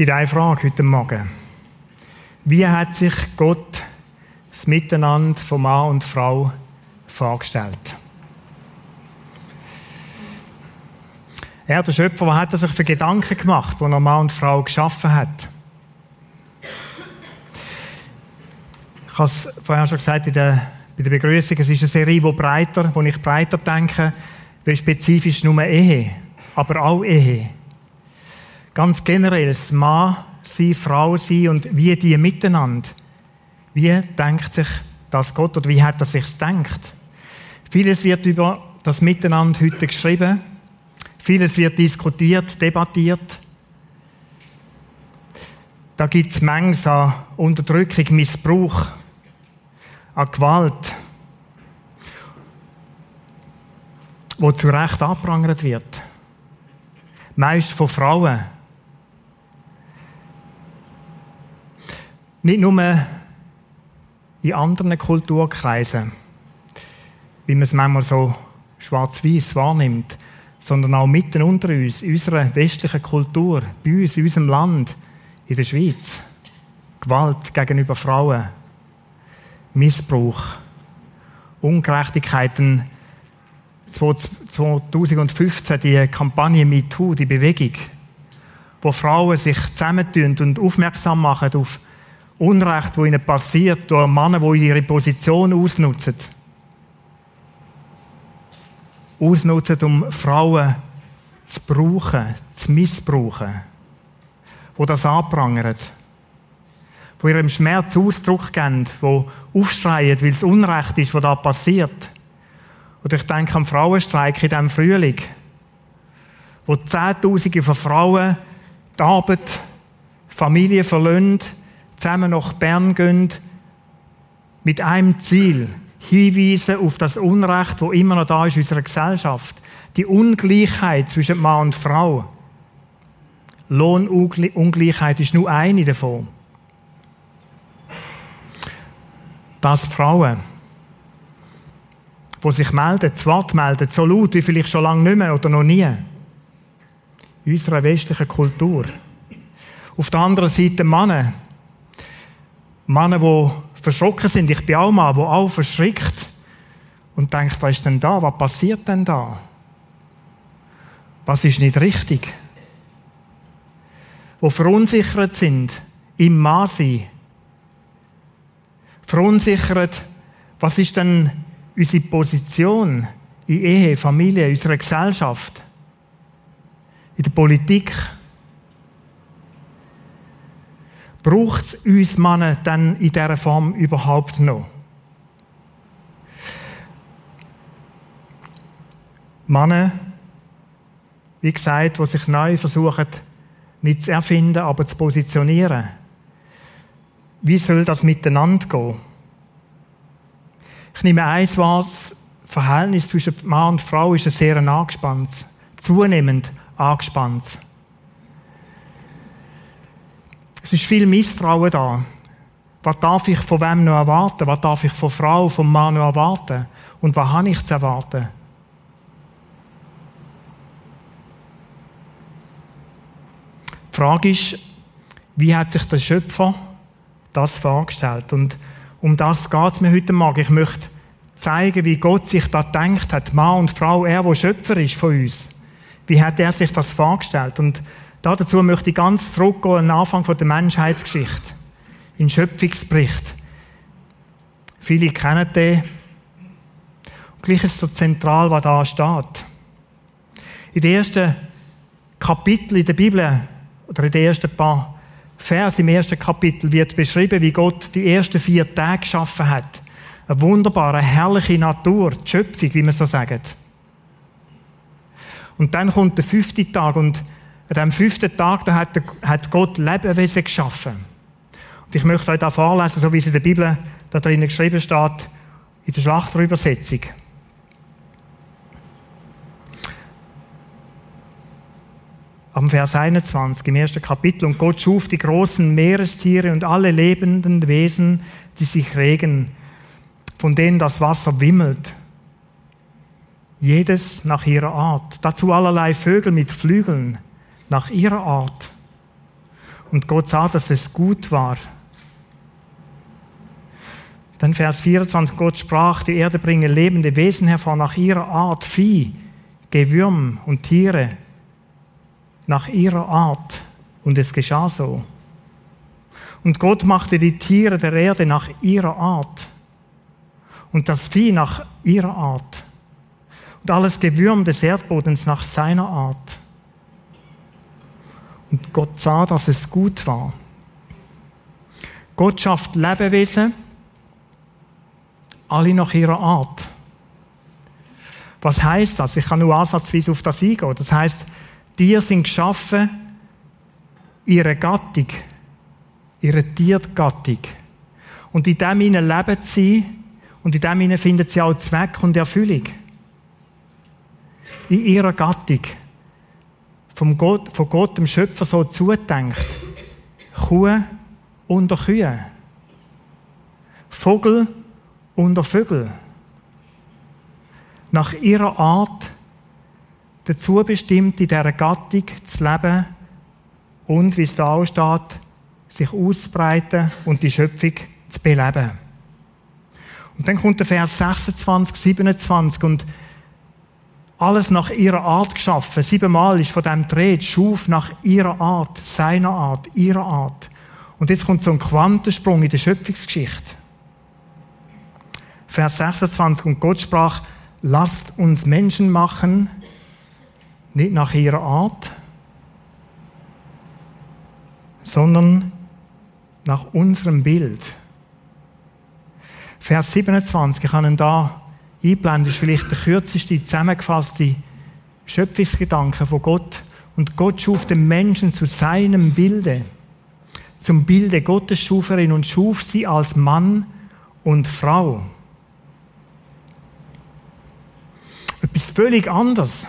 gibt eine Frage heute Morgen. Wie hat sich Gott das Miteinander von Mann und Frau vorgestellt? Er, der Schöpfer, was hat er sich für Gedanken gemacht, wo er Mann und Frau geschaffen hat? Ich habe es vorher schon gesagt in der, bei der Begrüßung, es ist eine Serie, wo breiter, wo ich breiter denke, wie spezifisch nur Ehe, aber auch Ehe. Ganz generell, das Mann sein, Frau sein und wie die miteinander. Wie denkt sich das Gott oder wie hat er sich denkt? Vieles wird über das Miteinander heute geschrieben. Vieles wird diskutiert, debattiert. Da gibt es Mengen an Unterdrückung, Missbrauch, an Gewalt, wo zu Recht abprangert wird. Meist von Frauen. Nicht nur in anderen Kulturkreisen, wie man es manchmal so schwarz-weiß wahrnimmt, sondern auch mitten unter uns, in unserer westlichen Kultur, bei uns, in unserem Land, in der Schweiz. Gewalt gegenüber Frauen, Missbrauch, Ungerechtigkeiten. 2015 die Kampagne MeToo, die Bewegung, wo Frauen sich zusammentun und aufmerksam machen auf Unrecht, wo ihnen passiert, durch Männer, die ihre Position ausnutzen. Ausnutzen, um Frauen zu brauchen, zu missbrauchen. Wo das anprangert. Wo ihrem Schmerz Ausdruck geben, wo aufschreien, weil es Unrecht ist, was da passiert. Oder ich denke am Frauenstreik in diesem Frühling, wo Zehntausende von Frauen die Arbeit, Familie verlassen, zusammen nach Bern gehen, mit einem Ziel, hinweisen auf das Unrecht, wo immer noch da ist in unserer Gesellschaft. Die Ungleichheit zwischen Mann und Frau. Lohnungleichheit ist nur eine davon. Dass Frauen, die sich melden, das Wort melden, so laut wie vielleicht schon lange nicht mehr oder noch nie, in unserer westlichen Kultur. Auf der anderen Seite Männer, Männer, die verschrocken sind. Ich bin auch mal, wo auch verschrickt und denkt, was ist denn da? Was passiert denn da? Was ist nicht richtig? Wo verunsichert sind im Masi. Verunsichert, was ist denn unsere Position in Ehe, Familie, unserer Gesellschaft, in der Politik? Braucht es uns Männer dann in dieser Form überhaupt noch? Männer, wie gesagt, die sich neu versuchen, nicht zu erfinden, aber zu positionieren. Wie soll das miteinander gehen? Ich nehme eins wahr, das Verhältnis zwischen Mann und Frau ist ein sehr angespannt, zunehmend angespannt. Es ist viel Misstrauen da. Was darf ich von wem noch erwarten? Was darf ich von Frau, vom Mann noch erwarten? Und was habe ich zu erwarten? Die Frage ist, wie hat sich der Schöpfer das vorgestellt? Und um das geht es mir heute Morgen. Ich möchte zeigen, wie Gott sich da denkt hat. Mann und Frau, er, der Schöpfer ist von uns. Wie hat er sich das vorgestellt? Und Dazu möchte ich ganz zurückgehen an den Anfang der Menschheitsgeschichte. In den Schöpfungsbericht. Viele kennen den. Und gleich ist es so zentral, was da steht. In den ersten Kapiteln in der Bibel, oder in den ersten paar Versen im ersten Kapitel, wird beschrieben, wie Gott die ersten vier Tage geschaffen hat. Eine wunderbare, herrliche Natur, die Schöpfung, wie man so sagt. Und dann kommt der fünfte Tag und an diesem fünften Tag da hat, hat Gott Lebewesen geschaffen. Und ich möchte euch da vorlesen, so wie es in der Bibel da drinnen geschrieben steht, in der Schlachterübersetzung. Am Vers 21 im ersten Kapitel. Und Gott schuf die großen Meerestiere und alle lebenden Wesen, die sich regen, von denen das Wasser wimmelt. Jedes nach ihrer Art. Dazu allerlei Vögel mit Flügeln nach ihrer Art. Und Gott sah, dass es gut war. Dann Vers 24, Gott sprach, die Erde bringe lebende Wesen hervor nach ihrer Art, Vieh, Gewürm und Tiere, nach ihrer Art. Und es geschah so. Und Gott machte die Tiere der Erde nach ihrer Art und das Vieh nach ihrer Art und alles Gewürm des Erdbodens nach seiner Art. Und Gott sah, dass es gut war. Gott schafft Lebewesen, alle nach ihrer Art. Was heißt das? Ich kann nur ansatzweise auf das eingehen. Das heißt, Tiere sind geschaffen, ihre Gattung, ihre Tiergattung. Und in dem ihnen leben sie und in dem ihnen finden sie auch Zweck und Erfüllung. In ihrer Gattung. Vom Gott, von Gott, dem Schöpfer, so zudenkt. Kuh unter Kühe. Vogel unter Vögel. Nach ihrer Art dazu bestimmt, in dieser Gattung zu leben und, wie es da auch steht, sich auszubreiten und die Schöpfung zu beleben. Und dann kommt der Vers 26, 27 und alles nach ihrer Art geschaffen. Siebenmal ist von dem Dreh, schuf nach ihrer Art, seiner Art, ihrer Art. Und jetzt kommt so ein Quantensprung in der Schöpfungsgeschichte. Vers 26, und Gott sprach, lasst uns Menschen machen, nicht nach ihrer Art, sondern nach unserem Bild. Vers 27, ich habe ihn da einblenden, ist vielleicht der kürzeste zusammengefasste Schöpfungsgedanke von Gott. Und Gott schuf den Menschen zu seinem Bilde. Zum Bilde Gottes schuf er ihn und schuf sie als Mann und Frau. Etwas völlig anderes.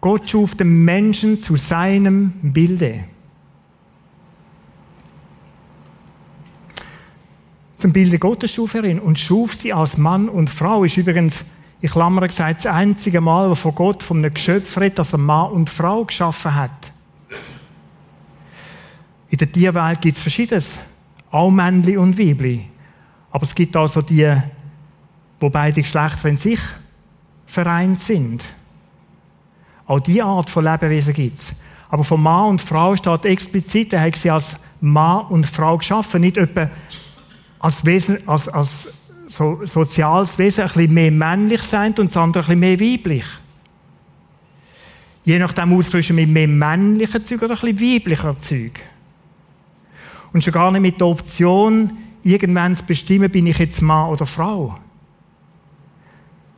Gott schuf den Menschen zu seinem Bilde. Zum Bilde Gottes schuf er ihn und schuf sie als Mann und Frau. Ist übrigens, ich Klammer gesagt, das einzige Mal, wo von Gott von einem Geschöpf redet, dass er Mann und Frau geschaffen hat. In der Tierwelt gibt es Verschiedenes. Auch Männli und Weibli. Aber es gibt also die, wo beide Geschlechter in sich vereint sind. Auch diese Art von Lebewesen gibt es. Aber von Mann und Frau steht explizit, er hat sie als Mann und Frau geschaffen. Nicht etwa als, Wesen, als, als so, soziales Wesen ein bisschen mehr männlich sein und das andere ein bisschen mehr weiblich. Je nachdem ausgerüstet mit mehr männlichen Zeug oder ein bisschen weiblicher Zeug. Und schon gar nicht mit der Option, irgendwann zu bestimmen, bin ich jetzt Mann oder Frau.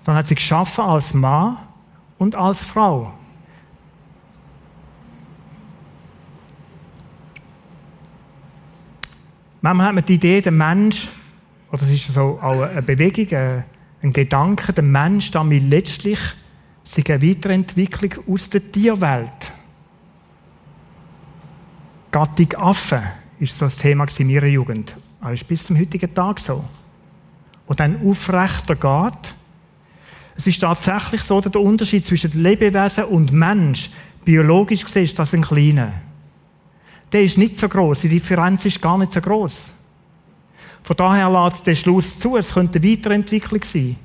Sondern hat sie geschaffen als Mann und als Frau. Manchmal hat man die Idee, der Mensch, oder das ist so auch eine Bewegung, ein Gedanke, der Mensch damit letztlich sich eine Weiterentwicklung aus der Tierwelt. Gattung Affe ist so das Thema in ihrer Jugend. Das ist bis zum heutigen Tag so. Und dann aufrechter geht. Es ist tatsächlich so, dass der Unterschied zwischen Lebewesen und Mensch biologisch gesehen ist das ein kleiner der ist nicht so groß. Die Differenz ist gar nicht so groß. Von daher lässt der Schluss zu, es könnte eine Weiterentwicklung sein.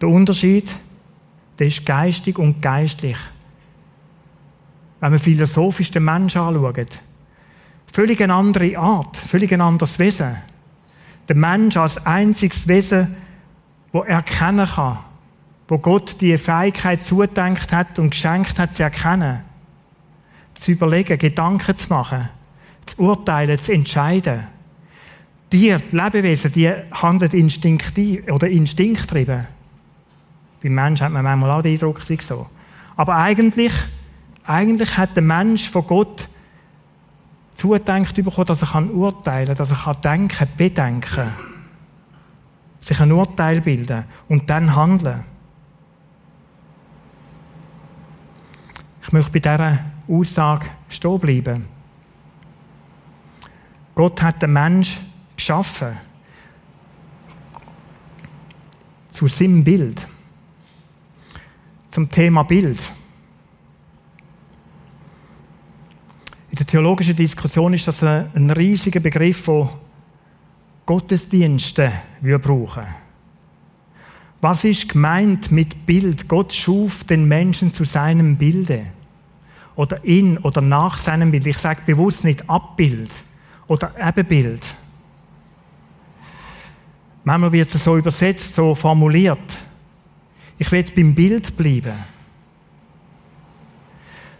Der Unterschied, der ist geistig und geistlich. Wenn man philosophisch den Menschen anschaut, völlig eine andere Art, völlig ein anderes Wesen. Der Mensch als einziges Wesen, wo erkennen kann, wo Gott die Fähigkeit zudenkt hat und geschenkt hat, zu erkennen zu überlegen, Gedanken zu machen, zu urteilen, zu entscheiden. Die, Lebewesen, die handeln instinktiv oder instinkttrieben. Beim Menschen hat man manchmal auch den Eindruck, es so. Aber eigentlich, eigentlich hat der Mensch von Gott zugedenkt bekommen, dass er urteilen kann, dass er denken, bedenken sich ein Urteil bilden und dann handeln. Ich möchte bei dieser Aussage stehen bleiben. Gott hat den Mensch geschaffen. Zu seinem Bild. Zum Thema Bild. theologischen Diskussion ist das ein riesiger Begriff, von Gottesdienste wir brauchen. Was ist gemeint mit Bild? Gott schuf den Menschen zu seinem Bilde. Oder in oder nach seinem Bild. Ich sage bewusst nicht Abbild oder Ebenbild. Manchmal wird es so übersetzt, so formuliert. Ich will beim Bild bleiben.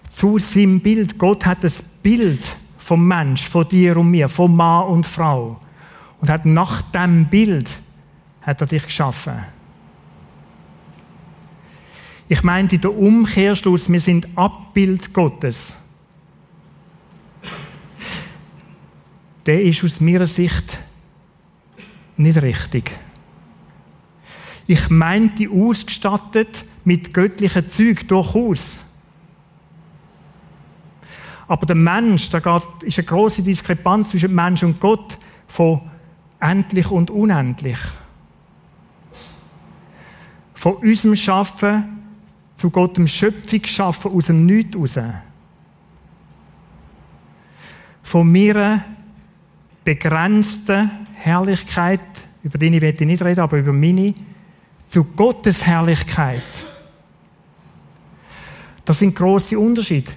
Zu seinem Bild. Gott hat das Bild vom Mensch, von dir und mir, von Mann und Frau. Und hat nach dem Bild hat er dich geschaffen. Ich meinte der Umkehrschluss, wir sind Abbild Gottes. Der ist aus meiner Sicht nicht richtig. Ich meinte ausgestattet mit göttlichen Züg durchaus. Aber der Mensch, da ist eine große Diskrepanz zwischen Mensch und Gott von endlich und unendlich. Von unserem Schaffen zu Gott dem Schöpfung schaffen aus dem Nichts raus. Von mir begrenzten Herrlichkeit, über die ich nicht reden, aber über meine, zu Gottes Herrlichkeit. Das sind große Unterschiede.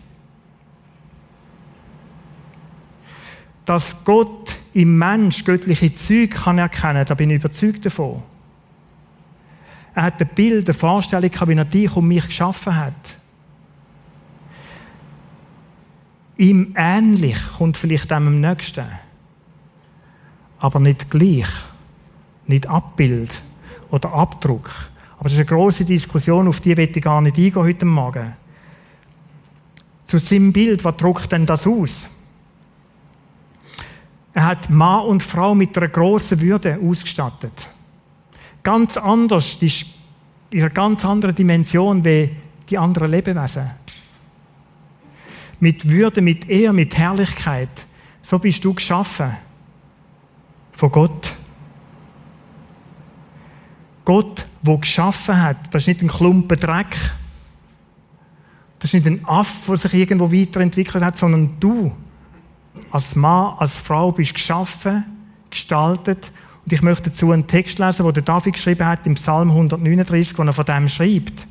Dass Gott im Mensch göttliche Züge kann erkennen, da bin ich überzeugt davon. Er hat ein Bild, eine Vorstellung, wie er dich und mich geschaffen hat. Ihm ähnlich kommt vielleicht dem am nächsten. Aber nicht gleich. Nicht Abbild oder Abdruck. Aber das ist eine große Diskussion, auf die ich gar nicht eingehen heute Morgen. Zu seinem Bild, was druckt denn das aus? Er hat Mann und Frau mit einer großen Würde ausgestattet ganz anders, die ist in einer ganz anderen Dimension wie die anderen Lebewesen. Mit Würde, mit Ehr, mit Herrlichkeit. So bist du geschaffen. Von Gott. Gott, wo geschaffen hat, das ist nicht ein Klumpen Dreck. Das ist nicht ein Aff, der sich irgendwo weiterentwickelt hat, sondern du als Mann, als Frau bist geschaffen, gestaltet und ich möchte dazu einen Text lesen, den der David geschrieben hat im Psalm 139, wo er von dem schreibt.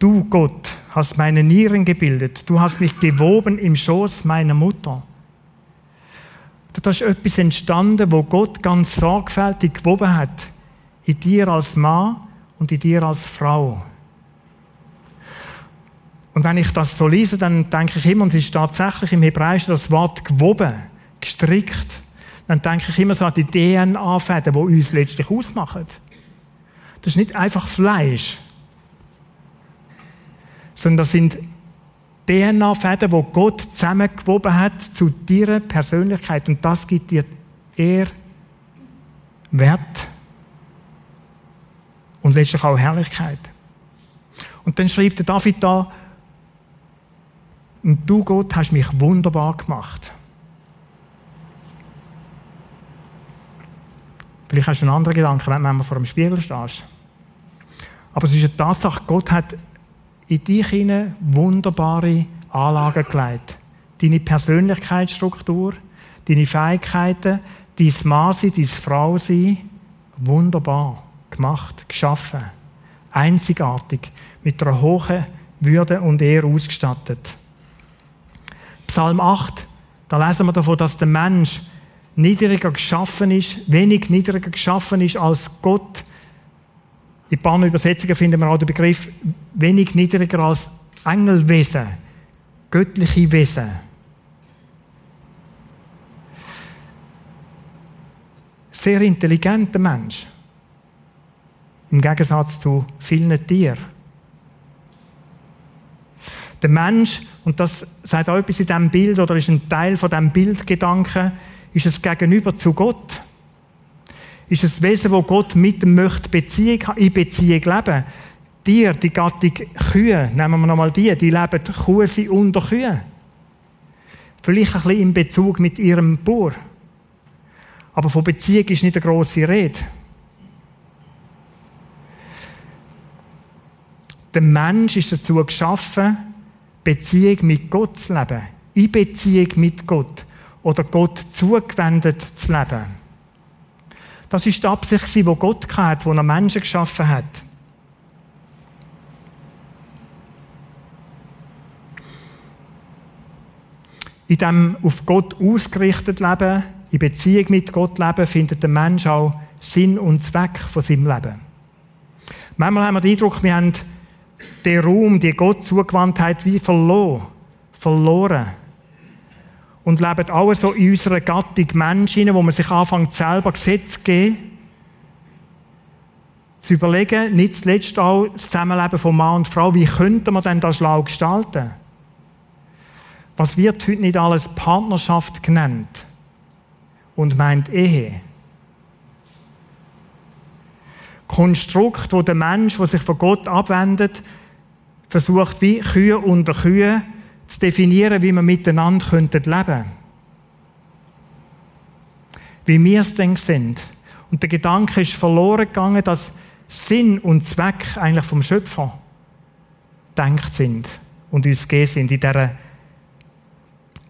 Du, Gott, hast meine Nieren gebildet. Du hast mich gewoben im Schoß meiner Mutter. Da ist etwas entstanden, wo Gott ganz sorgfältig gewoben hat. In dir als Mann und in dir als Frau. Und wenn ich das so lese, dann denke ich immer, und es ist tatsächlich im Hebräischen das Wort gewoben, gestrickt, dann denke ich immer so an die DNA-Fäden, die uns letztlich ausmachen. Das ist nicht einfach Fleisch, sondern das sind DNA-Fäden, die Gott zusammengewoben hat zu deiner Persönlichkeit. Und das gibt dir eher Wert und letztlich auch Herrlichkeit. Und dann schreibt der David da, und du, Gott, hast mich wunderbar gemacht. Vielleicht hast du einen anderen Gedanken, wenn du vor dem Spiegel stehst. Aber es ist eine Tatsache, Gott hat in dich hinein wunderbare Anlagen gelegt. Deine Persönlichkeitsstruktur, deine Fähigkeiten, dein Mann sein, dein Frau sein, wunderbar gemacht, geschaffen. Einzigartig, mit einer hohen Würde und Ehre ausgestattet. Psalm 8, da lesen wir davon, dass der Mensch niedriger geschaffen ist, wenig niedriger geschaffen ist als Gott. In ein paar Übersetzungen finden wir auch den Begriff wenig niedriger als Engelwesen, göttliche Wesen. Sehr intelligenter Mensch. Im Gegensatz zu vielen Tieren. Der Mensch, und das sagt auch etwas in diesem Bild oder ist ein Teil von diesem Bildgedanken, ist es Gegenüber zu Gott. Ist es Wesen, wo Gott mit dem möchte Beziehung, in Beziehung leben. Tier, die Gattung Kühe, nehmen wir nochmal die, die leben Kuh sind unter Kühe. Vielleicht ein bisschen in Bezug mit ihrem Bauer. Aber von Beziehung ist nicht eine grosse Rede. Der Mensch ist dazu geschaffen, Beziehung mit Gott zu leben. In Beziehung mit Gott. Oder Gott zugewendet zu leben. Das ist die Absicht, die Gott hatte, wo er Menschen geschaffen hat. In dem auf Gott ausgerichtet Leben, in Beziehung mit Gott leben, findet der Mensch auch Sinn und Zweck von seinem Leben. Manchmal haben wir den Eindruck, wir haben den Raum, die Gott Zugewandtheit wie verloren. Verloren. Und leben alle so in unserer Gattung Menschen, wo man sich anfängt, selber Gesetze zu geben. Zu überlegen, nicht zuletzt auch das Zusammenleben von Mann und Frau, wie könnte man denn das schlau gestalten? Was wird heute nicht alles Partnerschaft genannt und meint Ehe? Konstrukt, wo der Mensch, der sich von Gott abwendet, versucht, wie Kühe unter Kühe zu definieren, wie wir miteinander leben könnten. Wie wir es denn sind. Und der Gedanke ist verloren gegangen, dass Sinn und Zweck eigentlich vom Schöpfer denkt sind und uns gegeben sind in dieser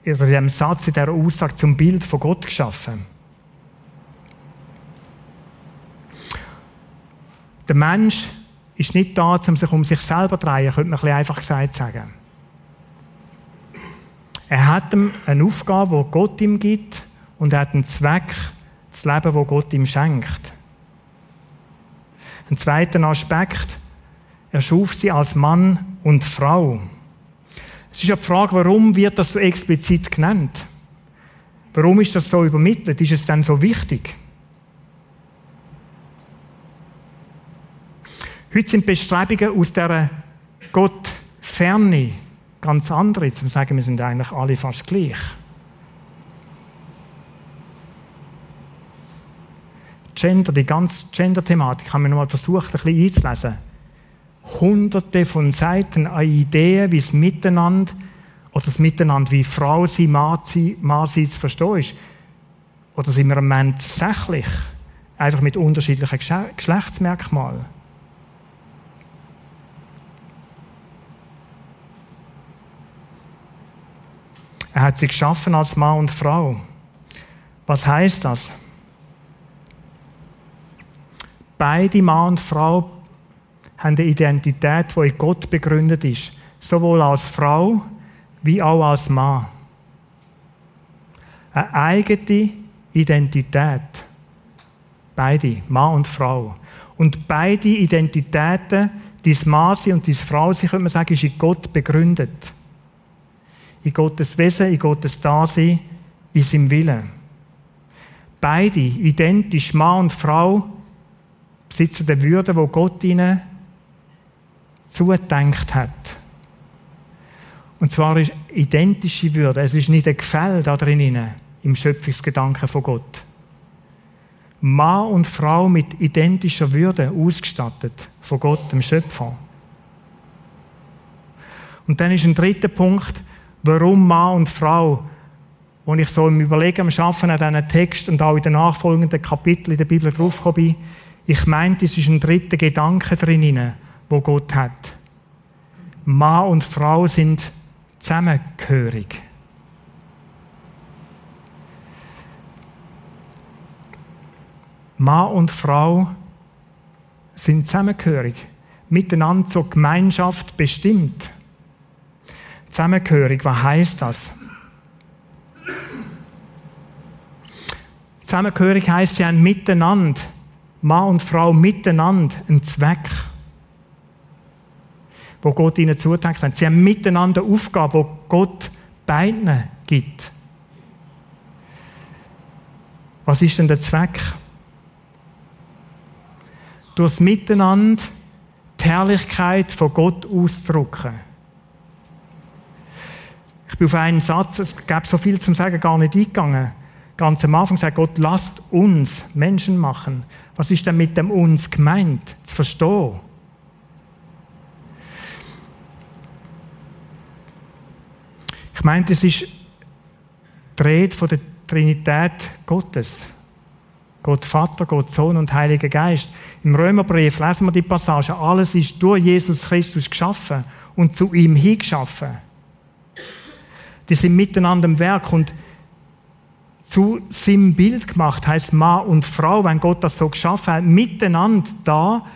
in diesem Satz, in dieser Aussage zum Bild von Gott geschaffen. Der Mensch ist nicht da, um sich um sich selber zu drehen, könnte man ein einfach gesagt sagen. Er hat eine Aufgabe, die Gott ihm gibt, und er hat einen Zweck, das Leben, das Gott ihm schenkt. Ein zweiter Aspekt, er schuf sie als Mann und Frau. Es ist ja die Frage, warum wird das so explizit genannt? Warum ist das so übermittelt? Ist es denn so wichtig? Heute sind Bestrebungen aus dieser Gott-Ferne ganz andere, zum sagen, wir sind eigentlich alle fast gleich. Gender, die ganze Gender-Thematik haben wir nochmal versucht, ein bisschen einzulesen. Hunderte von Seiten an Ideen, wie es miteinander oder das Miteinander, wie Frau sein, Mann sein, Mann sein zu verstehen ist. Oder sind wir im Moment sächlich, einfach mit unterschiedlichen Geschlechtsmerkmalen? Er hat sie geschaffen als Mann und Frau. Was heißt das? Beide Mann und Frau haben eine Identität, die in Gott begründet ist. Sowohl als Frau wie auch als Mann. Eine eigene Identität. Beide, Mann und Frau. Und beide Identitäten, dein Mann und deine Frau, sie könnte sagen, ist in Gott begründet in Gottes Wesen, in Gottes Dasein, in seinem Willen. Beide, identisch, Mann und Frau, besitzen die Würde, wo Gott ihnen zugedenkt hat. Und zwar ist identische Würde. Es ist nicht ein Gefälle da drin, im Schöpfungsgedanken von Gott. Mann und Frau mit identischer Würde ausgestattet von Gott, dem Schöpfer. Und dann ist ein dritter Punkt, warum Mann und Frau, wo ich so im Überlegen, am Schaffen an diesen Text und auch in den nachfolgenden Kapiteln in der Bibel draufgekommen bin, ich meinte, es ist ein dritter Gedanke drin, wo Gott hat. Mann und Frau sind zusammengehörig. Mann und Frau sind zusammengehörig, miteinander zur Gemeinschaft bestimmt. Zusammengehörig, was heißt das? Zusammengehörig heißt, sie haben miteinander, Mann und Frau miteinander einen Zweck, wo Gott ihnen zudenkt hat. Sie haben miteinander eine Aufgabe, wo Gott beiden gibt. Was ist denn der Zweck? Durchs Miteinander die Herrlichkeit von Gott ausdrücken. Bin auf einen Satz, es gäbe so viel zum Sagen, gar nicht eingegangen. Ganz am Anfang sagt Gott, lasst uns Menschen machen. Was ist denn mit dem uns gemeint? Zu verstehen. Ich meine, das ist die Rede von der Trinität Gottes. Gott Vater, Gott Sohn und Heiliger Geist. Im Römerbrief lesen wir die Passage, alles ist durch Jesus Christus geschaffen und zu ihm hingeschaffen. Die sind miteinander im Werk und zu seinem Bild gemacht, heißt Mann und Frau, wenn Gott das so geschaffen hat, miteinander da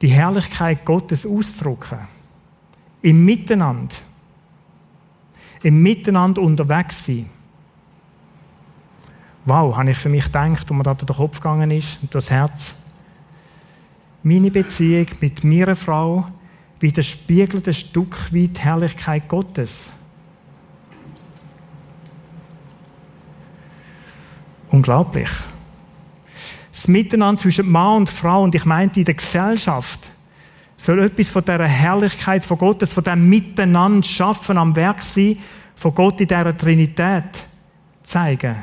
die Herrlichkeit Gottes ausdrücken. Im Miteinander. Im Miteinander unterwegs sein. Wow, habe ich für mich gedacht, wo mir da den Kopf gegangen ist und das Herz. Meine Beziehung mit meiner Frau widerspiegelt ein Stück weit die Herrlichkeit Gottes. Unglaublich. Das Miteinander zwischen Mann und Frau, und ich meinte in der Gesellschaft, soll etwas von dieser Herrlichkeit von Gottes, von dem Miteinander schaffen am Werk sein, von Gott in dieser Trinität zeigen.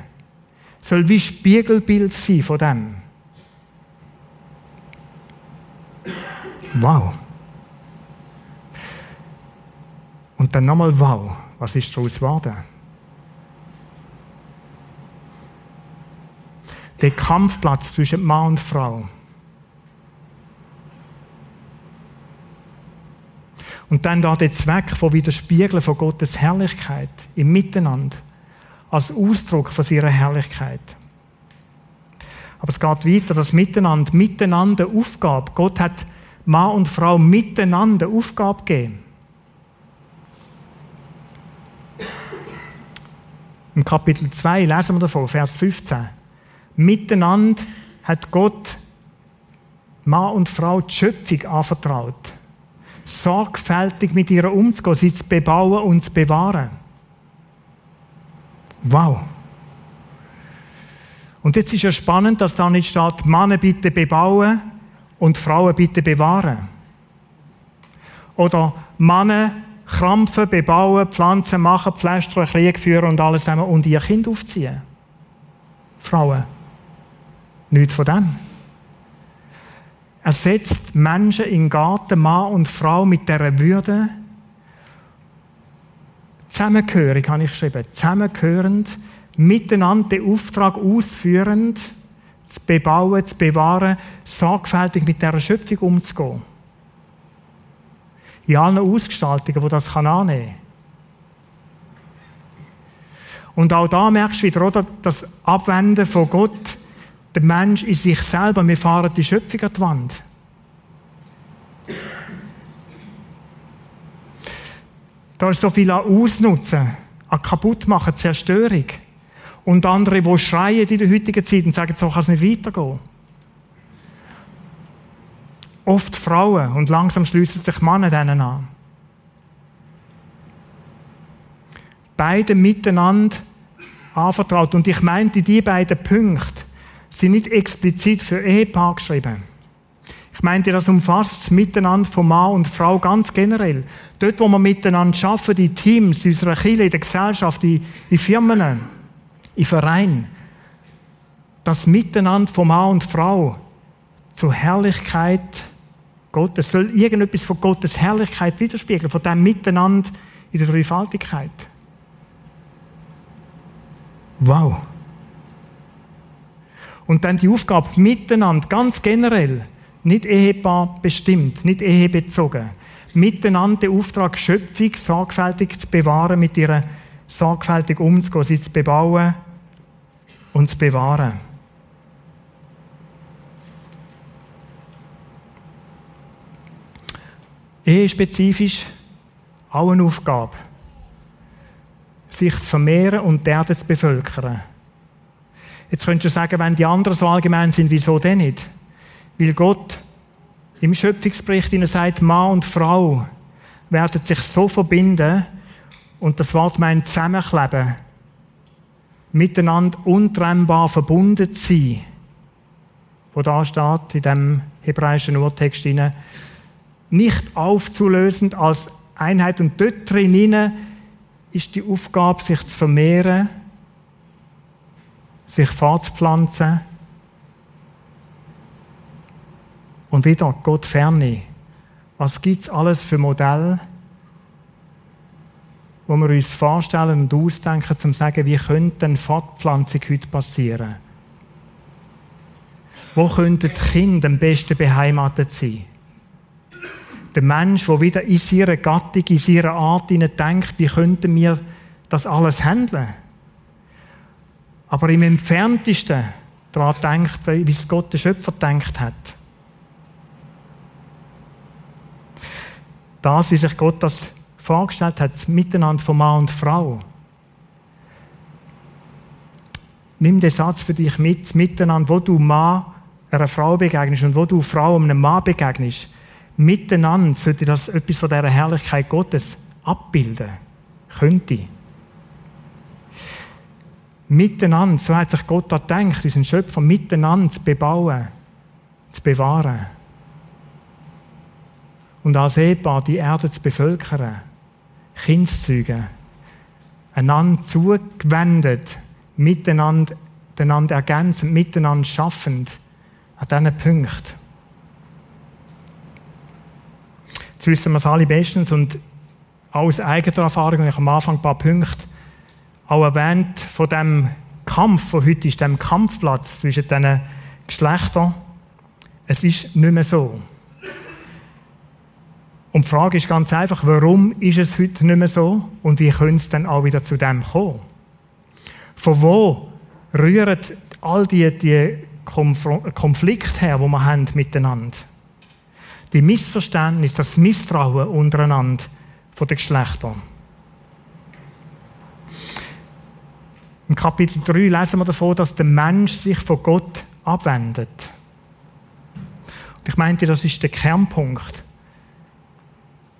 Soll wie Spiegelbild sein von dem. Wow. Und dann nochmal wow. Was ist daraus geworden? Der Kampfplatz zwischen Mann und Frau. Und dann da der Zweck von Widerspiegeln von Gottes Herrlichkeit im Miteinander als Ausdruck von seiner Herrlichkeit. Aber es geht weiter, das Miteinander, miteinander Aufgabe. Gott hat Mann und Frau miteinander Aufgabe gegeben. Im Kapitel 2 lesen wir davon, Vers 15 miteinander hat Gott Mann und Frau die Schöpfung anvertraut. Sorgfältig mit ihr umzugehen, sie zu bebauen und zu bewahren. Wow. Und jetzt ist ja spannend, dass da nicht steht, Männer bitte bebauen und Frauen bitte bewahren. Oder Männer krampfen, bebauen, Pflanzen machen, Pflästern, Krieg führen und alles zusammen und ihr Kind aufziehen. Frauen. Nichts von dem. Er setzt Menschen in Garten, Mann und Frau mit dieser Würde. Zusammengehörig, habe ich geschrieben. Zusammengehörend, miteinander den Auftrag ausführend, zu bebauen, zu bewahren, sorgfältig mit dieser Schöpfung umzugehen. In allen Ausgestaltungen, die das annehmen kann. Und auch da merkst du wieder, oder, das Abwenden von Gott der Mensch ist sich selber. Wir fahren die Schöpfung an die Wand. Da ist so viel an Ausnutzen, an Kaputtmachen, Zerstörung. Und andere, die schreien in der heutigen Zeit und sagen, so kann es nicht weitergehen. Oft Frauen und langsam schließen sich Männer denen an. Beide miteinander anvertraut. Und ich meinte die beiden Punkte sind nicht explizit für Ehepaar geschrieben. Ich meinte, das umfasst das Miteinander von Mann und Frau ganz generell. Dort, wo wir miteinander arbeiten, die Teams, in unserer Kirche, in der Gesellschaft, in, in Firmen, in Vereinen. Das Miteinander von Mann und Frau zur Herrlichkeit Gottes soll irgendetwas von Gottes Herrlichkeit widerspiegeln, von dem Miteinander in der Dreifaltigkeit. Wow. Und dann die Aufgabe miteinander, ganz generell, nicht ehepaar bestimmt, nicht ehebezogen, miteinander den Auftrag Schöpfung sorgfältig zu bewahren, mit ihr sorgfältig umzugehen, sie zu bebauen und zu bewahren. Ehespezifisch auch eine Aufgabe, sich zu vermehren und die Erde zu bevölkern. Jetzt könntest du sagen, wenn die anderen so allgemein sind, wieso denn nicht? Weil Gott im Schöpfungsbericht ihnen sagt, Mann und Frau werden sich so verbinden und das Wort meint zusammenkleben, miteinander untrennbar verbunden sein, wo da steht in dem hebräischen Urtext hinein, nicht aufzulösend als Einheit und dort drin ist die Aufgabe, sich zu vermehren sich fortzupflanzen und wieder Gott ferne. Was gibt es alles für Modelle, wo wir uns vorstellen und ausdenken, um zu sagen, wie könnte eine Fortpflanzung heute passieren? Wo könnten die Kinder am besten beheimatet sein? Der Mensch, der wieder in seiner Gattung, in seiner Art denkt, wie könnten wir das alles handeln? Aber im entferntesten daran denkt, wie es Gott der Schöpfer denkt hat. Das, wie sich Gott das vorgestellt hat, das Miteinander von Mann und Frau. Nimm den Satz für dich mit, miteinander, wo du Mann einer Frau begegnest und wo du Frau einem Mann begegnest. Miteinander sollte das etwas von dieser Herrlichkeit Gottes abbilden. Könnte. Miteinander, so hat sich Gott da gedacht, unseren Schöpfer miteinander zu bebauen, zu bewahren. Und als Ehepaar die Erde zu bevölkern, Kinder zu zeugen, einander zugewendet, miteinander, einander ergänzend, miteinander schaffend, an diesen Punkten. Jetzt wissen wir es alle bestens und aus eigener Erfahrung, ich habe am Anfang ein paar Punkte auch erwähnt, von dem Kampf, der heute ist, dem Kampfplatz zwischen diesen Geschlechtern. Es ist nicht mehr so. Und die Frage ist ganz einfach, warum ist es heute nicht mehr so und wie könnte es dann auch wieder zu dem kommen? Von wo rühren all die, die Konflikte her, die wir haben miteinander? Die Missverständnisse, das Misstrauen untereinander von den Geschlechtern. Kapitel 3 lesen wir davon, dass der Mensch sich von Gott abwendet. Und ich meinte, das ist der Kernpunkt,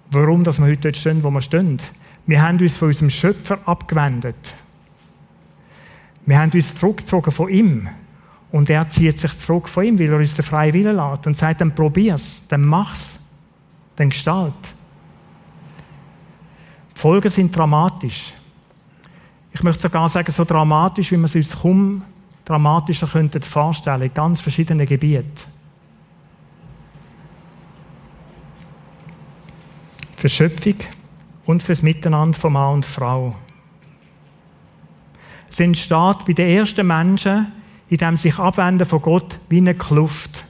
warum dass wir heute dort stehen, wo wir stehen. Wir haben uns von unserem Schöpfer abgewendet. Wir haben uns zurückgezogen von ihm. Und er zieht sich zurück von ihm, weil er uns den freien Willen lässt und sagt, dann probier's, dann mach's, dann gestalt. Die Folgen sind dramatisch. Ich möchte sogar sagen, so dramatisch, wie man es uns kaum dramatischer könnte vorstellen, in ganz verschiedenen Gebieten. Für Schöpfung und fürs Miteinander von Mann und Frau. Es entsteht bei den ersten Menschen, in dem sich abwenden von Gott, wie eine Kluft.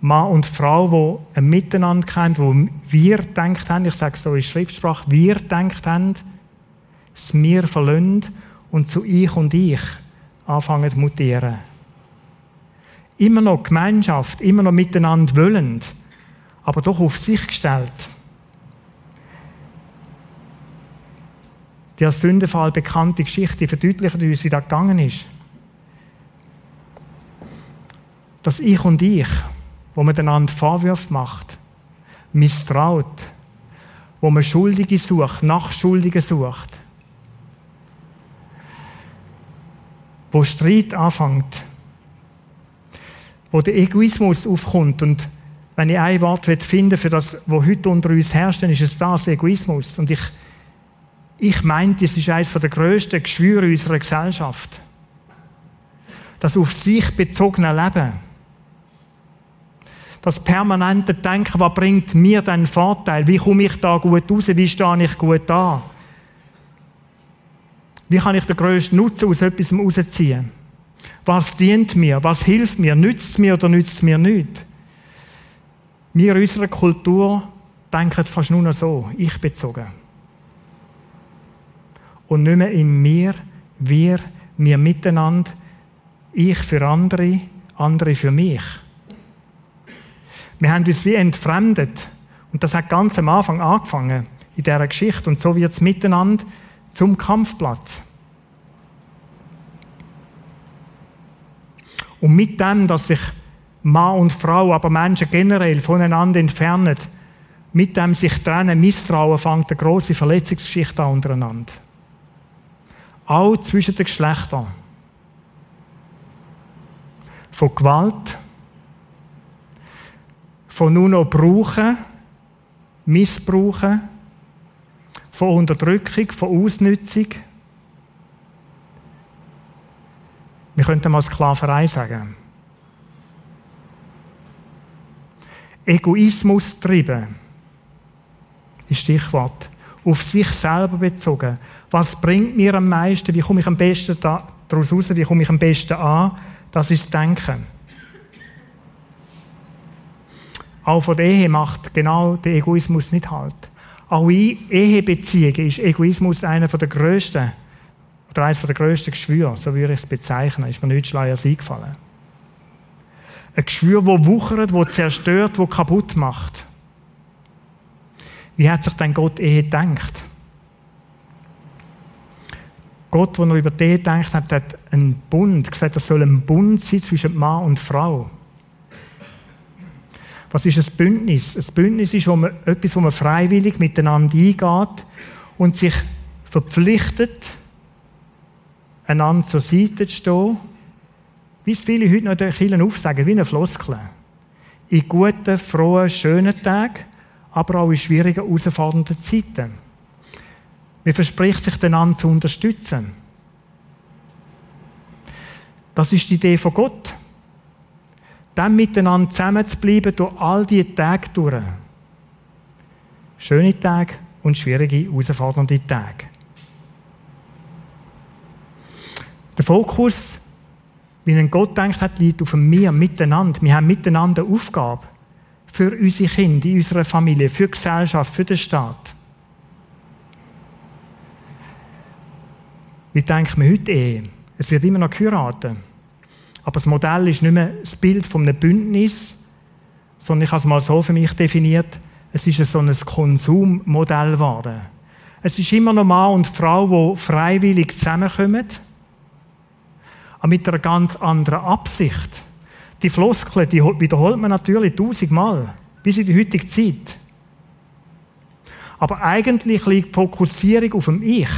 Mann und Frau, wo ein Miteinander kennt, wo wir denkt haben, ich sage so in Schriftsprache, wir denkt haben, das Mir verlöhnt und zu Ich und Ich anfangen zu mutieren. Immer noch Gemeinschaft, immer noch miteinander wollend, aber doch auf sich gestellt. Die als Sündenfall bekannte Geschichte verdeutlicht uns, wie das gegangen ist. Das Ich und Ich, wo man einander Vorwürfe macht, misstraut, wo man Schuldige sucht, nach Schuldigen sucht, wo Streit anfängt, wo der Egoismus aufkommt. Und wenn ich ein Wort finden für das, was heute unter uns herrscht, dann ist es das, Egoismus. Und ich, ich meine, das ist eines der grössten Geschwüre unserer Gesellschaft. Das auf sich bezogene Leben. Das permanente Denken, was bringt mir denn Vorteil? Wie komme ich da gut raus? Wie stehe ich gut da? Wie kann ich den grössten Nutzen aus etwas herausziehen? Was dient mir? Was hilft mir? Nützt es mir oder nützt es mir nicht? Wir in unserer Kultur denken fast nur noch so, ich bezogen. Und nicht mehr in mir, wir, wir miteinander, ich für andere, andere für mich. Wir haben uns wie entfremdet. Und das hat ganz am Anfang angefangen, in dieser Geschichte. Und so wird es miteinander zum Kampfplatz. Und mit dem, dass sich Mann und Frau, aber Menschen generell voneinander entfernen, mit dem sich trennen, Misstrauen, fängt eine große Verletzungsgeschichte an untereinander. Auch zwischen den Geschlechtern. Von Gewalt, von nur noch brauchen, missbrauchen, von Unterdrückung, von Ausnützung. Wir könnten mal Sklaverei sagen. Egoismus treiben ist Stichwort. Auf sich selber bezogen. Was bringt mir am meisten? Wie komme ich am besten daraus raus? Wie komme ich am besten an? Das ist das Denken. Auch von der Ehe macht genau der Egoismus nicht halt. Auch in Ehebeziehungen ist Egoismus einer der grössten, oder eines der grössten Geschwüre, so würde ich es bezeichnen, ist mir nicht Schleiers eingefallen. Ein Geschwür, das wuchert, das zerstört, das kaputt macht. Wie hat sich denn Gott Ehe gedacht? Gott, als er über die Ehe gedacht hat, hat einen Bund gesagt, es soll ein Bund sein zwischen Mann und Frau. Was ist ein Bündnis? Ein Bündnis ist wo man, etwas, wo man freiwillig miteinander eingeht und sich verpflichtet, einander zur Seite zu stehen, wie es viele heute noch in den Kirchen aufsagen, wie eine Floskel. In guten, frohen, schönen Tagen, aber auch in schwierigen, herausfordernden Zeiten. Man verspricht sich, einander zu unterstützen. Das ist die Idee von Gott dann miteinander zusammenzubleiben durch all diese Tage durch. Schöne Tage und schwierige, herausfordernde Tage. Der Fokus, wie ein Gott denkt hat, liegt auf mir, miteinander. Wir haben miteinander eine Aufgabe für unsere Kinder, in unserer Familie, für die Gesellschaft, für den Staat. Wie denkt man heute Ehe? Es wird immer noch geheiratet. Aber das Modell ist nicht mehr das Bild von einem Bündnis, sondern ich habe es mal so für mich definiert, es ist so ein Konsummodell geworden. Es ist immer noch Mann und Frau, die freiwillig zusammenkommen, aber mit einer ganz anderen Absicht. Die Floskel, die wiederholt man natürlich tausendmal, bis in die heutige Zeit. Aber eigentlich liegt die Fokussierung auf dem Ich.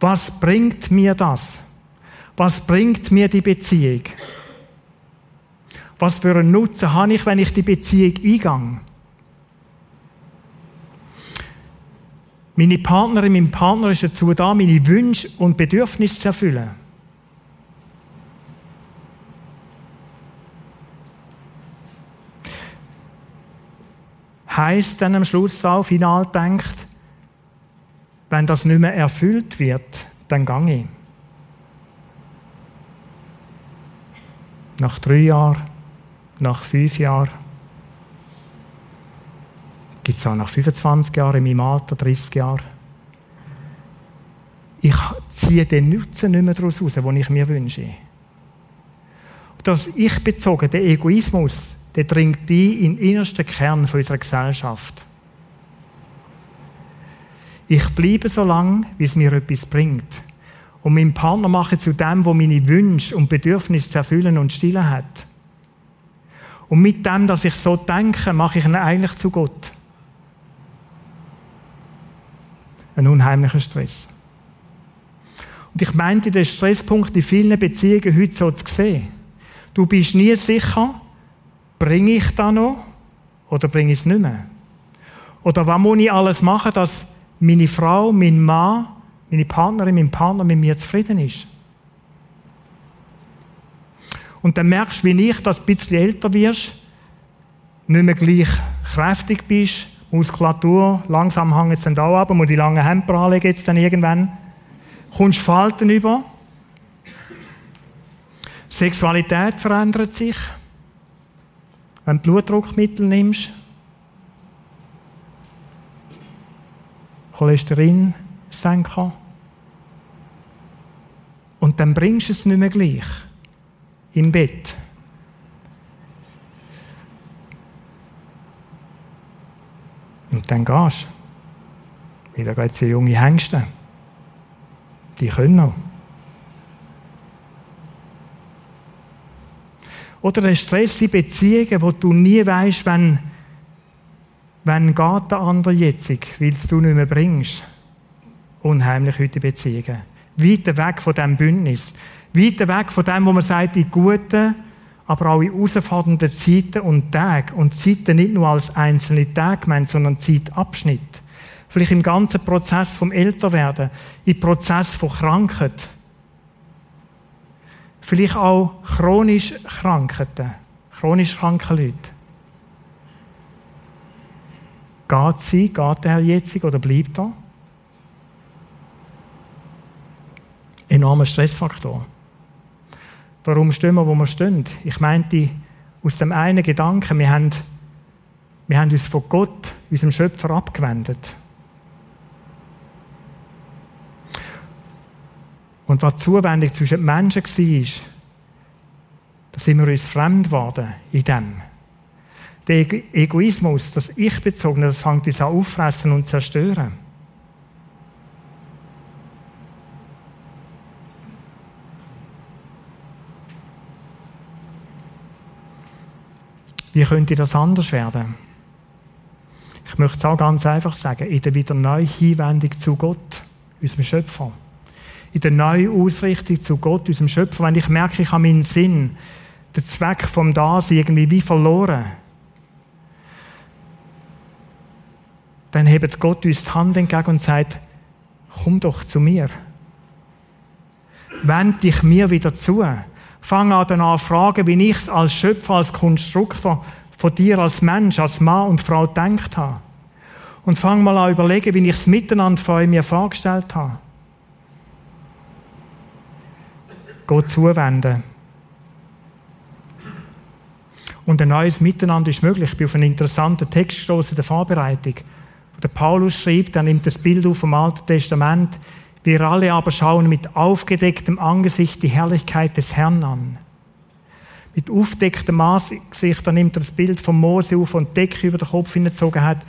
Was bringt mir das? Was bringt mir die Beziehung? Was für einen Nutzen habe ich, wenn ich die Beziehung eingehe? Meine Partnerin, mein Partner ist dazu da, meine Wünsche und Bedürfnisse zu erfüllen. Heißt dann am Schluss auch, final denkt, wenn das nicht mehr erfüllt wird, dann gehe ich. Nach drei Jahren, nach fünf Jahren. Gibt es auch nach 25 Jahren, in meinem Alter, 30 Jahren. Ich ziehe den Nutzen nicht mehr daraus heraus, den ich mir wünsche. Das Ich bezogen, der Egoismus, der dringt ein in den innersten Kern unserer Gesellschaft. Ich bleibe so lange, wie es mir etwas bringt und meinen Partner machen zu dem, wo meine Wünsche und Bedürfnisse zu erfüllen und stillen hat. Und mit dem, dass ich so denke, mache ich ihn eigentlich zu Gott. Ein unheimlicher Stress. Und ich meinte den Stresspunkt in vielen Beziehungen heute so zu sehen. Du bist nie sicher, bringe ich da noch oder bringe ich es nicht mehr? Oder was muss ich alles machen, dass meine Frau, mein Mann meine Partnerin, mein Partner mit mir zufrieden ist. Und dann merkst du, wie ich, dass du ein bisschen älter wirst, nicht mehr gleich kräftig bist, Muskulatur, langsam hängt es dann da ab, muss die langen Hemper anlegen jetzt dann irgendwann. Kommst Falten über. Sexualität verändert sich. Wenn du Blutdruckmittel nimmst. Cholesterin senken. Und dann bringst du es nicht mehr gleich. Im Bett. Und dann gehst du. Wieder geht es junge Hengste. Die können noch. Oder der Stress in Beziehungen, wo du nie weißt, wenn, wenn geht der andere jetzt, weil du nicht mehr bringst. Unheimlich heute Beziehungen. Weiter weg von diesem Bündnis. Weiter weg von dem, wo man sagt, in guten, aber auch in herausfordernden Zeiten und Tagen. Und Zeiten nicht nur als einzelne Tage gemeint, sondern Zeitabschnitt. Vielleicht im ganzen Prozess vom Älterwerden, im Prozess von Krankheit. Vielleicht auch chronisch Krankheiten, chronisch kranke Leute. Geht sie, geht der Herr jetzt oder bleibt er? Enormer Stressfaktor. Warum stehen wir, wo wir stehen? Ich meinte, aus dem einen Gedanken, wir haben Wir haben uns von Gott, unserem Schöpfer, abgewendet. Und was die Zuwendung zwischen den Menschen war, da sind wir uns fremd geworden in dem. Der Egoismus, das Ich-Bezogene, das fängt uns an auffressen und zerstören. Wie könnte das anders werden? Ich möchte es auch ganz einfach sagen, in der wieder neuen Hinwendung zu Gott, unserem Schöpfer. In der neuen Ausrichtung zu Gott, unserem Schöpfer. Wenn ich merke, ich habe meinen Sinn, den Zweck vom Dasein irgendwie wie verloren, dann hebt Gott uns die Hand entgegen und sagt, komm doch zu mir. Wend dich mir wieder zu. Fang an dann fragen, wie ich es als Schöpfer, als Konstruktor von dir als Mensch, als Mann und Frau denkt habe. Und fang mal an überlegen, wie ich es miteinander vor mir vorgestellt habe. Gott zuwenden. Und ein neues Miteinander ist möglich. Ich bin auf einen interessanten Text in der Vorbereitung. Der Paulus schreibt, er nimmt das Bild auf vom Alten Testament. Wir alle aber schauen mit aufgedecktem Angesicht die Herrlichkeit des Herrn an. Mit aufgedecktem Angesicht, da nimmt er das Bild von Mose auf und Decke über den Kopf hingezogen hat.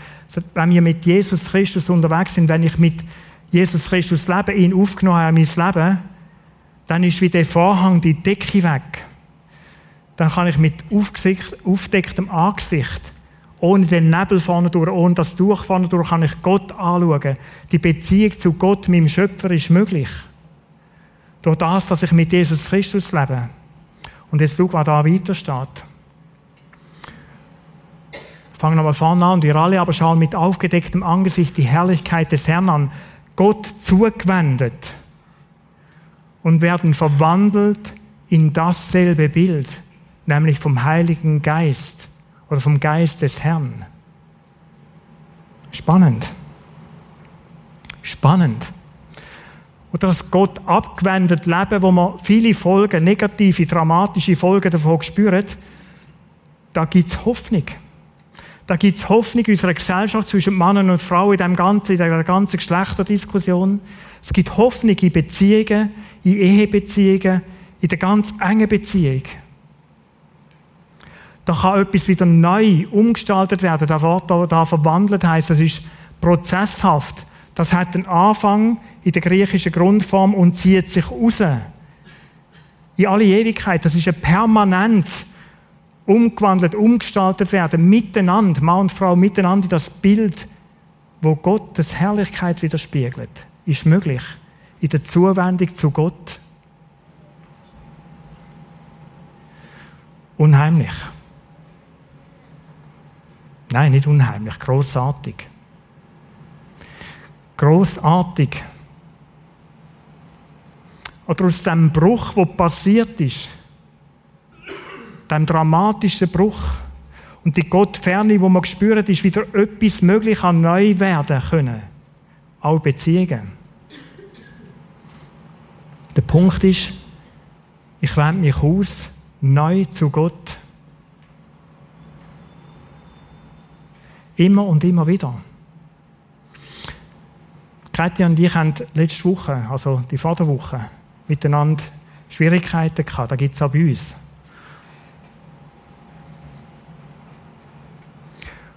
Wenn wir mit Jesus Christus unterwegs sind, wenn ich mit Jesus Christus lebe, ihn aufgenommen habe in mein Leben, dann ist wie der Vorhang, die Decke weg. Dann kann ich mit aufgedecktem Angesicht ohne den Nebel vorne durch, ohne das Tuch vorne durch, kann ich Gott anschauen. Die Beziehung zu Gott, meinem Schöpfer, ist möglich. Durch das, dass ich mit Jesus Christus lebe. Und jetzt schau, was da weiter steht. Fangen wir vorne an. Und ihr alle aber schauen mit aufgedecktem Angesicht die Herrlichkeit des Herrn an. Gott zugewendet. Und werden verwandelt in dasselbe Bild, nämlich vom Heiligen Geist oder vom Geist des Herrn. Spannend. Spannend. Oder das Gott abgewendet Leben, wo man viele Folgen, negative, dramatische Folgen davon spürt, da gibt es Hoffnung. Da gibt es Hoffnung in unserer Gesellschaft zwischen Männern und Frauen in, dem ganzen, in der ganzen Geschlechterdiskussion. Es gibt Hoffnung in Beziehungen, in Ehebeziehungen, in der ganz engen Beziehung. Da kann etwas wieder neu umgestaltet werden. Das Wort da, da verwandelt heißt, das ist prozesshaft. Das hat einen Anfang in der griechischen Grundform und zieht sich raus. In alle Ewigkeit. Das ist eine Permanenz. Umgewandelt, umgestaltet werden, miteinander, Mann und Frau miteinander, das Bild, wo Gottes Herrlichkeit widerspiegelt, ist möglich. In der Zuwendung zu Gott. Unheimlich. Nein, nicht unheimlich, großartig. Großartig. Oder aus dem Bruch, der passiert ist, dem dramatischen Bruch und die Gottferne, wo man gespürt ist, wieder etwas möglich an neu werden können. Auch Beziehungen. Der Punkt ist, ich wende mich aus, neu zu Gott Immer und immer wieder. Katja und ich haben letzte Woche, also die Vorderwoche, miteinander Schwierigkeiten gehabt. Da gibt es auch bei uns.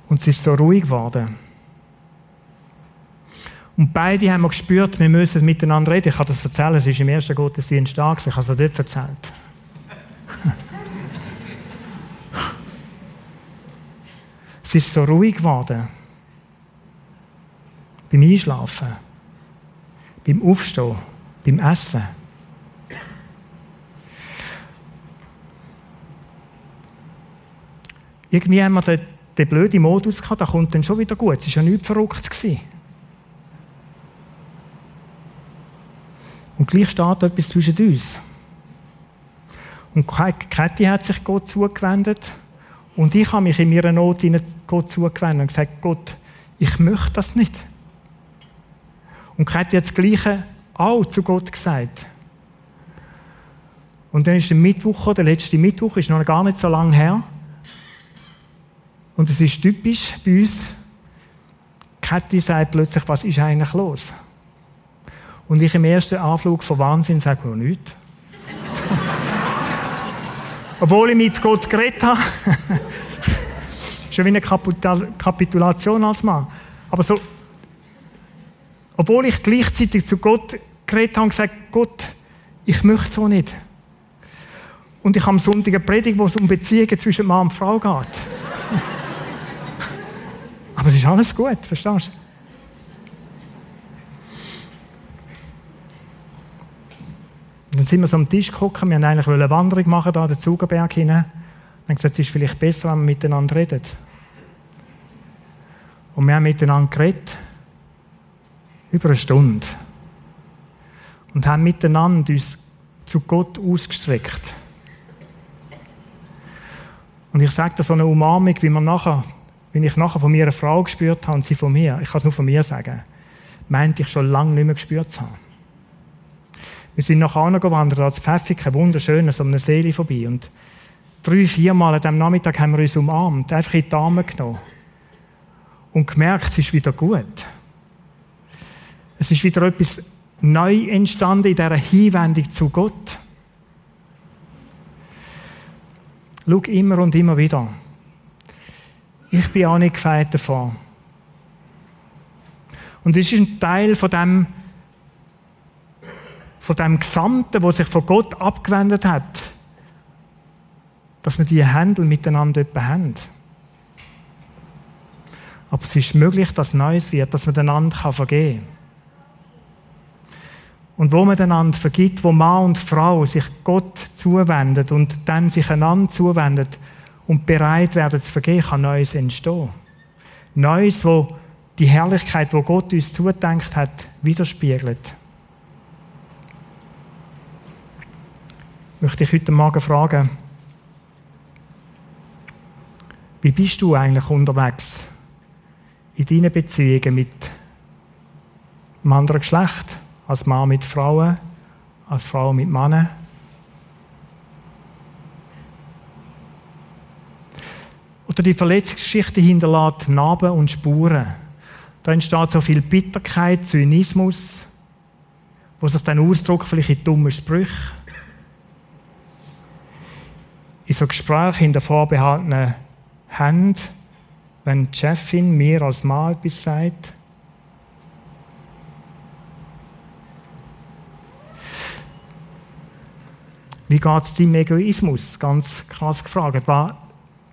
Und es ist so ruhig geworden. Und beide haben wir gespürt, wir müssen miteinander reden. Ich kann das erzählen, es ist im ersten Gottesdienst da, ich habe es dort erzählt. Es ist so ruhig geworden. Beim Einschlafen, beim Aufstehen, beim Essen. Irgendwie haben wir den, den blöden Modus gehabt, der kommt dann schon wieder gut. Es war ja nichts verrückt. Und gleich steht etwas zwischen uns. Und Kathi hat sich Gott zugewendet und ich habe mich in meiner Not Gott zugewendet und gesagt, Gott, ich möchte das nicht. Und Kathi hat das Gleiche auch zu Gott gesagt. Und dann ist der Mittwoch, der letzte Mittwoch, ist noch gar nicht so lange her. Und es ist typisch bei uns. Kathi sagt plötzlich, was ist eigentlich los? Und ich im ersten Anflug von Wahnsinn sage, noch nichts. Obwohl ich mit Gott geredet habe. Schon wie eine Kapitulation als Mann. Aber so, obwohl ich gleichzeitig zu Gott geredet habe und gesagt, Gott, ich möchte so nicht. Und ich habe am Sonntag eine Predigt, wo es um Beziehungen zwischen Mann und Frau geht. Aber es ist alles gut, verstehst du? Dann sind wir so am Tisch gekommen, wir wollten eigentlich eine Wanderung machen, da den Zugerberg hinein. Dann gesagt, es ist vielleicht besser, wenn wir miteinander reden. Und wir haben miteinander geredet. Über eine Stunde. Und haben miteinander uns zu Gott ausgestreckt. Und ich sage dir so eine Umarmung, wie man nachher, wenn ich nachher von mir eine Frau gespürt habe und sie von mir, ich kann es nur von mir sagen, meinte ich schon lange nicht mehr gespürt zu haben. Wir sind nach Hause gewandert, als Pfäffiken, wunderschön, so eine Seele vorbei. Und drei, viermal an diesem Nachmittag haben wir uns umarmt, einfach in die Arme genommen. Und gemerkt, es ist wieder gut. Es ist wieder etwas neu entstanden in dieser Hinwendung zu Gott. Schau immer und immer wieder. Ich bin auch nicht gefeit davon. Und es ist ein Teil von dem, von dem Gesamten, wo sich von Gott abgewendet hat, dass wir die Hände miteinander haben. Aber es ist möglich, dass Neues wird, dass man einander vergeben kann. Und wo man einander vergibt, wo Mann und Frau sich Gott zuwendet und dann sich einander zuwendet und bereit werden zu vergeben, kann Neues entstehen. Neues, wo die Herrlichkeit, wo Gott uns zudenkt hat, widerspiegelt. Möchte ich heute Morgen fragen, wie bist du eigentlich unterwegs in deinen Beziehungen mit einem anderen Geschlecht? als Mann mit Frauen, als Frau mit Männern. Oder die Verletzungsgeschichte hinterlässt Narben und Spuren. Da entsteht so viel Bitterkeit, Zynismus, wo sich dann ausdrückt vielleicht in dummen Sprüchen. In so Gesprächen hinter vorbehaltenen Händen, wenn die Chefin mir als Mann etwas sagt. Wie geht es deinem Egoismus? Ganz krass gefragt. Was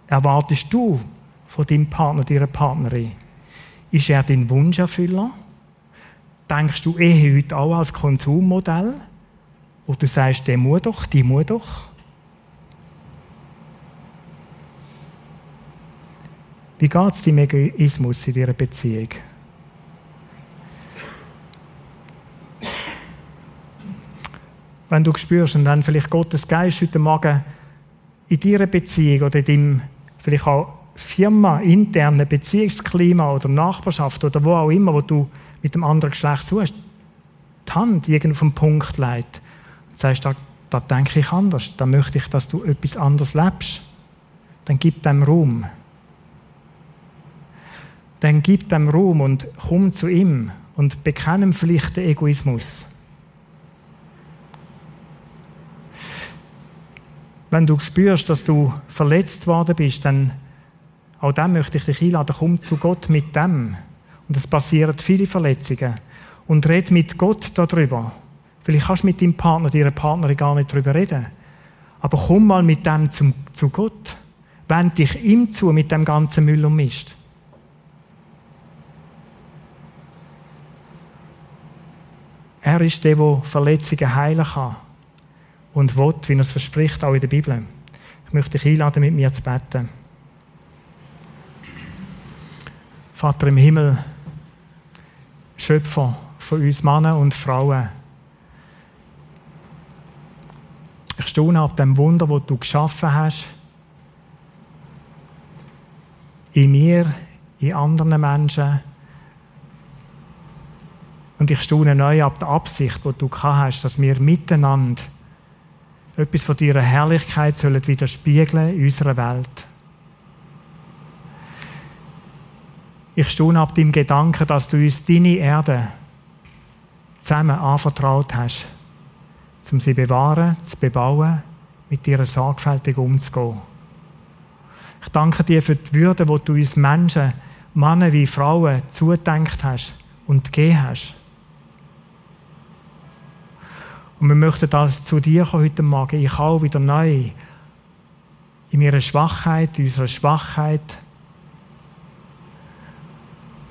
erwartest du von deinem Partner, deiner Partnerin? Ist er dein Wunscherfüller? Denkst du eh heute auch als Konsummodell? Wo du sagst, der muss doch, die muss doch? Wie geht es deinem Egoismus in deiner Beziehung? wenn du spürst und dann vielleicht Gottes Geist heute Morgen in deiner Beziehung oder in deinem vielleicht auch Firma, internen Beziehungsklima oder Nachbarschaft oder wo auch immer, wo du mit dem anderen Geschlecht suchst, die Hand irgendwo den Punkt leitet und sagst, da, da denke ich anders, da möchte ich, dass du etwas anderes lebst, dann gib dem Raum. Dann gib dem Raum und komm zu ihm und bekenne vielleicht den Egoismus. Wenn du spürst, dass du verletzt worden bist, dann auch dann möchte ich dich einladen, komm zu Gott mit dem. Und es passieren viele Verletzungen. Und red mit Gott darüber. Vielleicht kannst du mit deinem Partner, deiner Partnerin gar nicht darüber reden. Aber komm mal mit dem zum, zu Gott. Wend dich ihm zu mit dem ganzen Müll und Mist. Er ist der, der Verletzungen heilen kann und will, wie er es verspricht, auch in der Bibel. Ich möchte dich einladen, mit mir zu beten. Vater im Himmel, Schöpfer von uns Männern und Frauen. Ich staune ab dem Wunder, das du geschaffen hast. In mir, in anderen Menschen. Und ich staune neu ab der Absicht, die du hast, dass wir miteinander etwas von deiner Herrlichkeit sollen widerspiegeln in unserer Welt. Ich staune ab deinem Gedanken, dass du uns deine Erde zusammen anvertraut hast, um sie zu bewahren, zu bebauen, mit dir sorgfältig umzugehen. Ich danke dir für die Würde, die du uns Menschen, Männer wie Frauen, zudenkt hast und gegeben hast. Und wir möchten das zu dir heute Morgen. Ich auch wieder neu in ihrer Schwachheit, in unserer Schwachheit,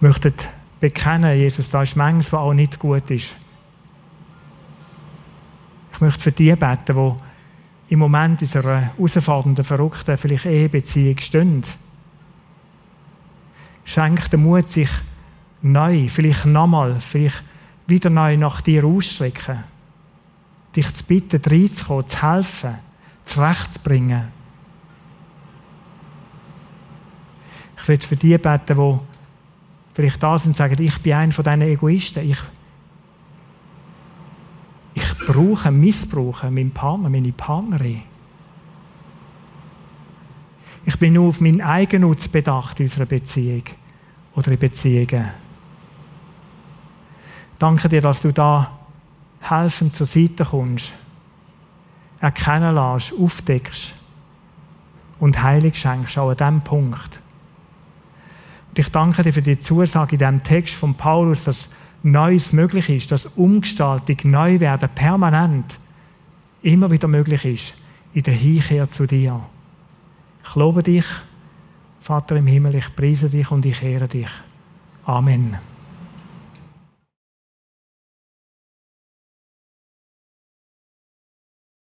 möchten bekennen, Jesus, da ist manches, was auch nicht gut ist. Ich möchte für die beten, die im Moment in dieser herausfordernden, verrückten, vielleicht Ehebeziehung stehen. Schenk den Mut, sich neu, vielleicht nochmal, vielleicht wieder neu nach dir ausstrecken. Dich zu bitten, reinzukommen, zu helfen, zurechtzubringen. Ich will für die beten, die vielleicht da sind und sagen, ich bin einer von diesen Egoisten. Ich, ich brauche, missbrauche meinen Partner, meine Partnerin. Ich bin nur auf meinen Eigennutz bedacht in unserer Beziehung oder in Beziehungen. Danke dir, dass du da helfend zur Seite kommst, erkennen lässt, aufdeckst und Heilig schenkst, auch an diesem Punkt. Und ich danke dir für die Zusage in diesem Text von Paulus, dass Neues möglich ist, dass Umgestaltung, Neuwerden permanent immer wieder möglich ist in der Hinkehr zu dir. Ich lobe dich, Vater im Himmel, ich preise dich und ich ehre dich. Amen.